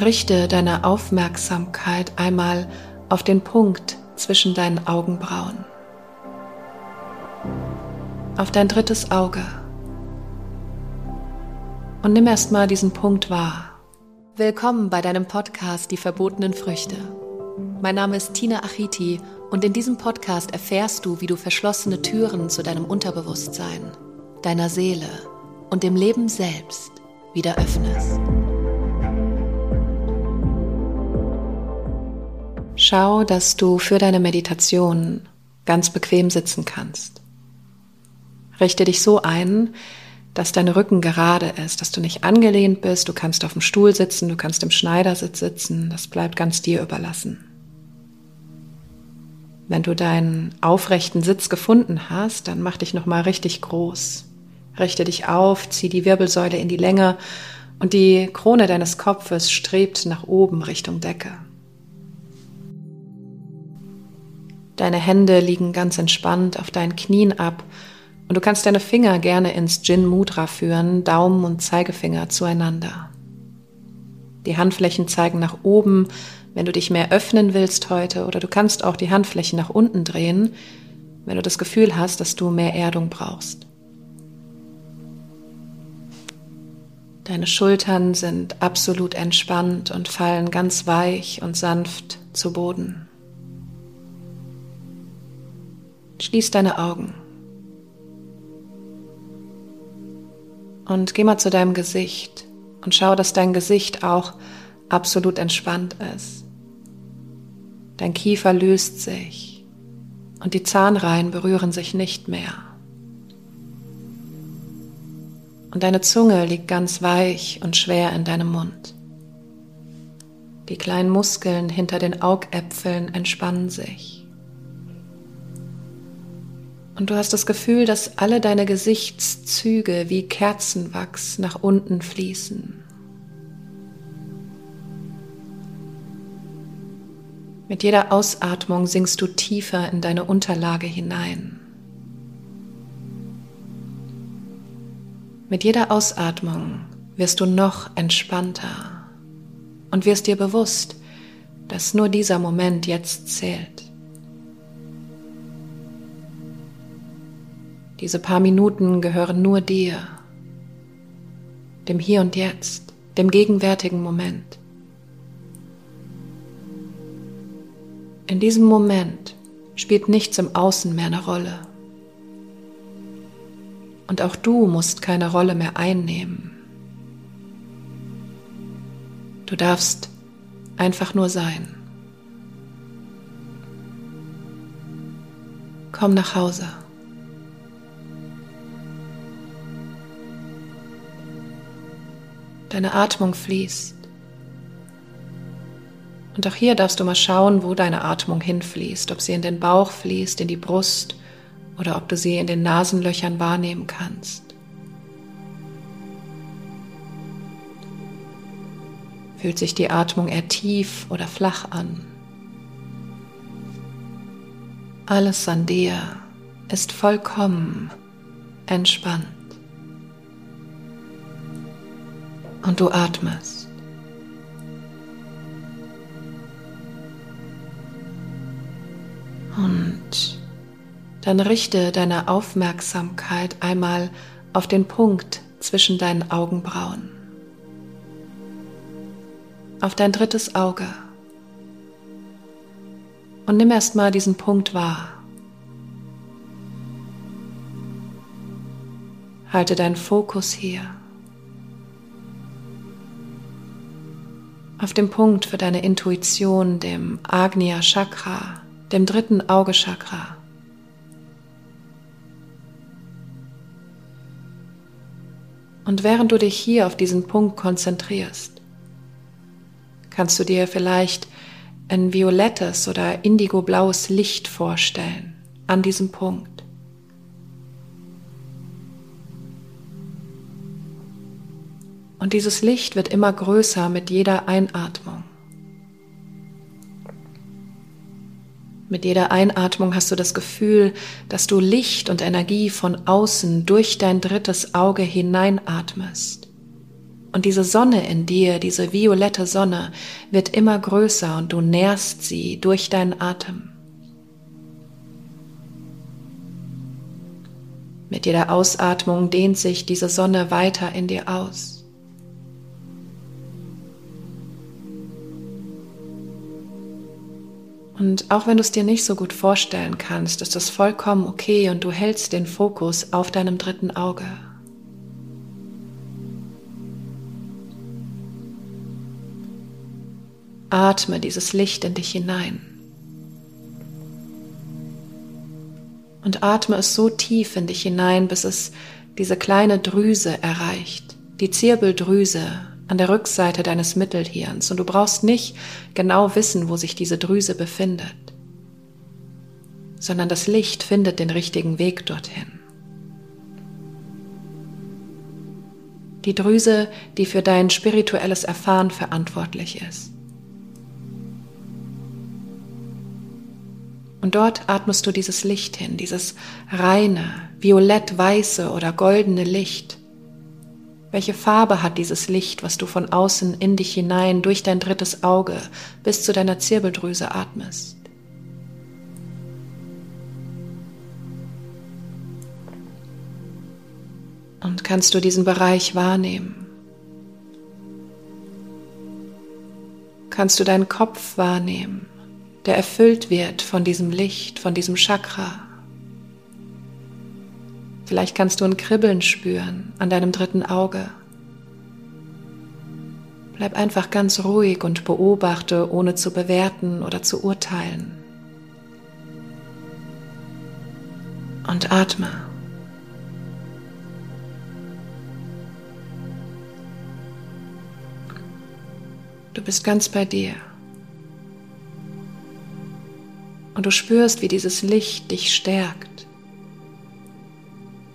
Richte deine Aufmerksamkeit einmal auf den Punkt zwischen deinen Augenbrauen, auf dein drittes Auge und nimm erstmal diesen Punkt wahr. Willkommen bei deinem Podcast Die verbotenen Früchte. Mein Name ist Tina Achiti und in diesem Podcast erfährst du, wie du verschlossene Türen zu deinem Unterbewusstsein, deiner Seele und dem Leben selbst wieder öffnest. Schau, dass du für deine Meditation ganz bequem sitzen kannst. Richte dich so ein, dass dein Rücken gerade ist, dass du nicht angelehnt bist, du kannst auf dem Stuhl sitzen, du kannst im Schneidersitz sitzen, das bleibt ganz dir überlassen. Wenn du deinen aufrechten Sitz gefunden hast, dann mach dich nochmal richtig groß. Richte dich auf, zieh die Wirbelsäule in die Länge und die Krone deines Kopfes strebt nach oben Richtung Decke. Deine Hände liegen ganz entspannt auf deinen Knien ab und du kannst deine Finger gerne ins Jin Mudra führen, Daumen und Zeigefinger zueinander. Die Handflächen zeigen nach oben, wenn du dich mehr öffnen willst heute, oder du kannst auch die Handflächen nach unten drehen, wenn du das Gefühl hast, dass du mehr Erdung brauchst. Deine Schultern sind absolut entspannt und fallen ganz weich und sanft zu Boden. Schließ deine Augen. Und geh mal zu deinem Gesicht und schau, dass dein Gesicht auch absolut entspannt ist. Dein Kiefer löst sich und die Zahnreihen berühren sich nicht mehr. Und deine Zunge liegt ganz weich und schwer in deinem Mund. Die kleinen Muskeln hinter den Augäpfeln entspannen sich. Und du hast das Gefühl, dass alle deine Gesichtszüge wie Kerzenwachs nach unten fließen. Mit jeder Ausatmung sinkst du tiefer in deine Unterlage hinein. Mit jeder Ausatmung wirst du noch entspannter und wirst dir bewusst, dass nur dieser Moment jetzt zählt. Diese paar Minuten gehören nur dir, dem Hier und Jetzt, dem gegenwärtigen Moment. In diesem Moment spielt nichts im Außen mehr eine Rolle. Und auch du musst keine Rolle mehr einnehmen. Du darfst einfach nur sein. Komm nach Hause. Deine Atmung fließt. Und auch hier darfst du mal schauen, wo deine Atmung hinfließt, ob sie in den Bauch fließt, in die Brust oder ob du sie in den Nasenlöchern wahrnehmen kannst. Fühlt sich die Atmung eher tief oder flach an? Alles an dir ist vollkommen entspannt. Und du atmest. Und dann richte deine Aufmerksamkeit einmal auf den Punkt zwischen deinen Augenbrauen, auf dein drittes Auge. Und nimm erstmal diesen Punkt wahr. Halte deinen Fokus hier. Auf dem Punkt für deine Intuition, dem Agnya Chakra, dem dritten Augechakra. Und während du dich hier auf diesen Punkt konzentrierst, kannst du dir vielleicht ein violettes oder indigoblaues Licht vorstellen an diesem Punkt. Und dieses Licht wird immer größer mit jeder Einatmung. Mit jeder Einatmung hast du das Gefühl, dass du Licht und Energie von außen durch dein drittes Auge hineinatmest. Und diese Sonne in dir, diese violette Sonne, wird immer größer und du nährst sie durch deinen Atem. Mit jeder Ausatmung dehnt sich diese Sonne weiter in dir aus. Und auch wenn du es dir nicht so gut vorstellen kannst, ist das vollkommen okay und du hältst den Fokus auf deinem dritten Auge. Atme dieses Licht in dich hinein. Und atme es so tief in dich hinein, bis es diese kleine Drüse erreicht, die Zirbeldrüse an der Rückseite deines Mittelhirns. Und du brauchst nicht genau wissen, wo sich diese Drüse befindet, sondern das Licht findet den richtigen Weg dorthin. Die Drüse, die für dein spirituelles Erfahren verantwortlich ist. Und dort atmest du dieses Licht hin, dieses reine, violett-weiße oder goldene Licht. Welche Farbe hat dieses Licht, was du von außen in dich hinein durch dein drittes Auge bis zu deiner Zirbeldrüse atmest? Und kannst du diesen Bereich wahrnehmen? Kannst du deinen Kopf wahrnehmen? der erfüllt wird von diesem Licht, von diesem Chakra. Vielleicht kannst du ein Kribbeln spüren an deinem dritten Auge. Bleib einfach ganz ruhig und beobachte, ohne zu bewerten oder zu urteilen. Und atme. Du bist ganz bei dir. Und du spürst, wie dieses Licht dich stärkt,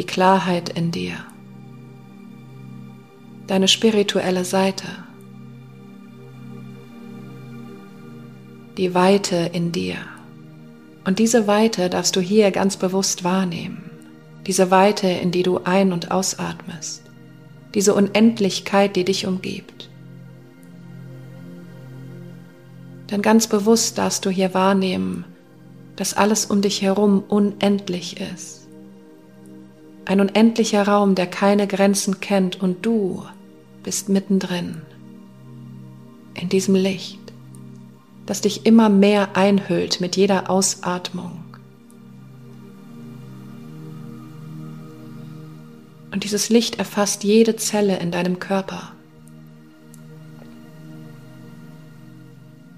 die Klarheit in dir, deine spirituelle Seite, die Weite in dir. Und diese Weite darfst du hier ganz bewusst wahrnehmen, diese Weite, in die du ein- und ausatmest, diese Unendlichkeit, die dich umgibt. Denn ganz bewusst darfst du hier wahrnehmen, dass alles um dich herum unendlich ist. Ein unendlicher Raum, der keine Grenzen kennt und du bist mittendrin in diesem Licht, das dich immer mehr einhüllt mit jeder Ausatmung. Und dieses Licht erfasst jede Zelle in deinem Körper.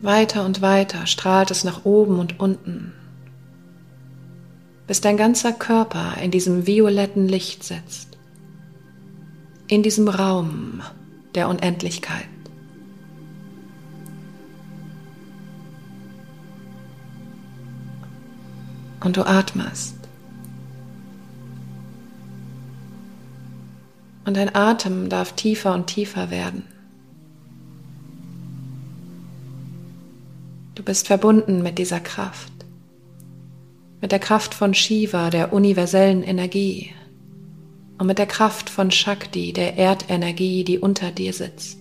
Weiter und weiter strahlt es nach oben und unten bis dein ganzer Körper in diesem violetten Licht sitzt, in diesem Raum der Unendlichkeit. Und du atmest. Und dein Atem darf tiefer und tiefer werden. Du bist verbunden mit dieser Kraft mit der Kraft von Shiva, der universellen Energie, und mit der Kraft von Shakti, der Erdenergie, die unter dir sitzt.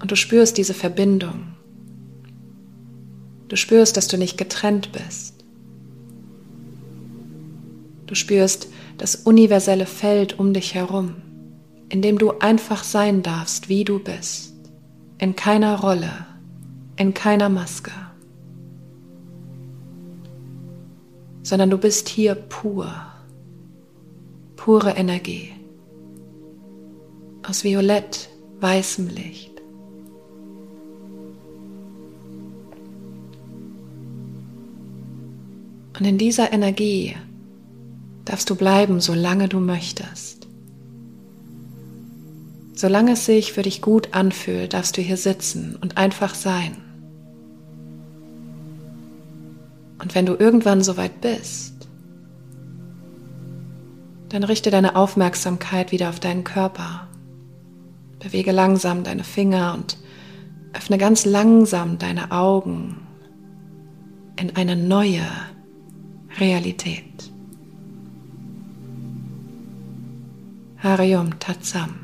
Und du spürst diese Verbindung. Du spürst, dass du nicht getrennt bist. Du spürst das universelle Feld um dich herum, in dem du einfach sein darfst, wie du bist, in keiner Rolle, in keiner Maske, sondern du bist hier pur, pure Energie aus violett weißem Licht. Und in dieser Energie darfst du bleiben, solange du möchtest. Solange es sich für dich gut anfühlt, darfst du hier sitzen und einfach sein. Und wenn du irgendwann soweit bist, dann richte deine Aufmerksamkeit wieder auf deinen Körper. Bewege langsam deine Finger und öffne ganz langsam deine Augen in eine neue Realität. Hariom Tatsam.